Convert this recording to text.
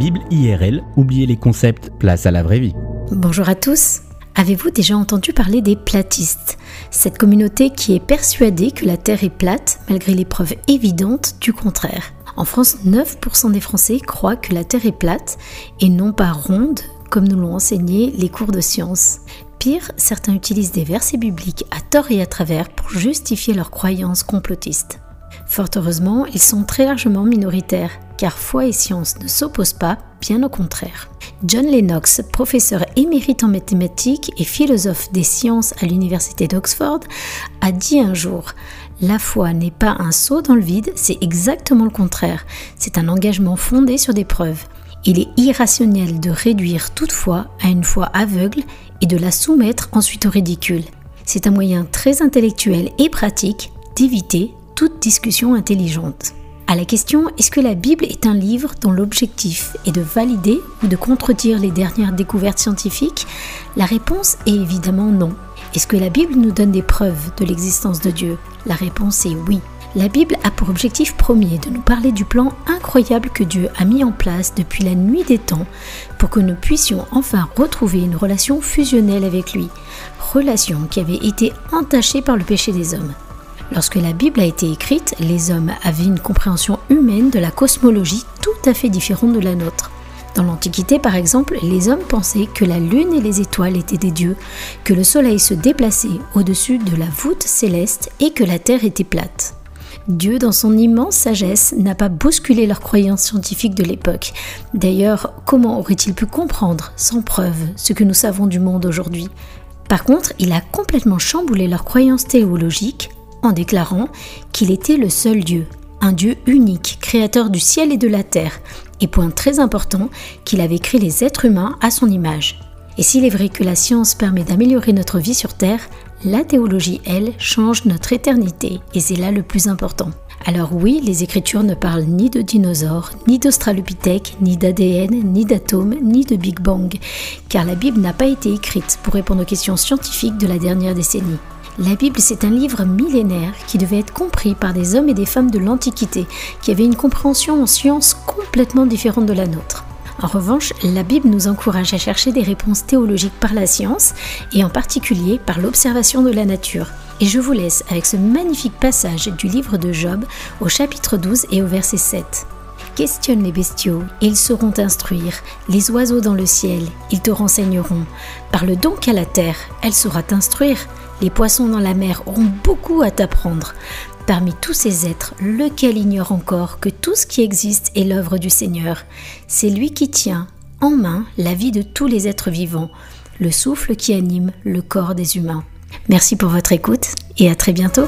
Bible IRL, oubliez les concepts, place à la vraie vie. Bonjour à tous. Avez-vous déjà entendu parler des platistes? Cette communauté qui est persuadée que la Terre est plate malgré les preuves évidentes du contraire. En France, 9% des Français croient que la Terre est plate et non pas ronde comme nous l'ont enseigné les cours de sciences. Pire, certains utilisent des versets bibliques à tort et à travers pour justifier leurs croyances complotistes. Fort heureusement, ils sont très largement minoritaires, car foi et science ne s'opposent pas, bien au contraire. John Lennox, professeur émérite en mathématiques et philosophe des sciences à l'université d'Oxford, a dit un jour La foi n'est pas un saut dans le vide, c'est exactement le contraire. C'est un engagement fondé sur des preuves. Il est irrationnel de réduire toute foi à une foi aveugle et de la soumettre ensuite au ridicule. C'est un moyen très intellectuel et pratique d'éviter toute discussion intelligente. À la question est-ce que la Bible est un livre dont l'objectif est de valider ou de contredire les dernières découvertes scientifiques? La réponse est évidemment non. Est-ce que la Bible nous donne des preuves de l'existence de Dieu? La réponse est oui. La Bible a pour objectif premier de nous parler du plan incroyable que Dieu a mis en place depuis la nuit des temps pour que nous puissions enfin retrouver une relation fusionnelle avec lui, relation qui avait été entachée par le péché des hommes. Lorsque la Bible a été écrite, les hommes avaient une compréhension humaine de la cosmologie tout à fait différente de la nôtre. Dans l'Antiquité, par exemple, les hommes pensaient que la Lune et les étoiles étaient des dieux, que le Soleil se déplaçait au-dessus de la voûte céleste et que la Terre était plate. Dieu, dans son immense sagesse, n'a pas bousculé leurs croyances scientifiques de l'époque. D'ailleurs, comment aurait-il pu comprendre, sans preuve, ce que nous savons du monde aujourd'hui? Par contre, il a complètement chamboulé leurs croyances théologiques en déclarant qu'il était le seul Dieu, un Dieu unique, créateur du ciel et de la terre, et point très important, qu'il avait créé les êtres humains à son image. Et s'il est vrai que la science permet d'améliorer notre vie sur Terre, la théologie, elle, change notre éternité, et c'est là le plus important. Alors oui, les Écritures ne parlent ni de dinosaures, ni d'australopithèques, ni d'ADN, ni d'atomes, ni de Big Bang, car la Bible n'a pas été écrite pour répondre aux questions scientifiques de la dernière décennie. La Bible, c'est un livre millénaire qui devait être compris par des hommes et des femmes de l'Antiquité, qui avaient une compréhension en science complètement différente de la nôtre. En revanche, la Bible nous encourage à chercher des réponses théologiques par la science, et en particulier par l'observation de la nature. Et je vous laisse avec ce magnifique passage du livre de Job au chapitre 12 et au verset 7. Questionne les bestiaux, ils sauront t'instruire, les oiseaux dans le ciel, ils te renseigneront. Parle donc à la terre, elle saura t'instruire. Les poissons dans la mer auront beaucoup à t'apprendre. Parmi tous ces êtres, lequel ignore encore que tout ce qui existe est l'œuvre du Seigneur? C'est lui qui tient en main la vie de tous les êtres vivants, le souffle qui anime le corps des humains. Merci pour votre écoute et à très bientôt.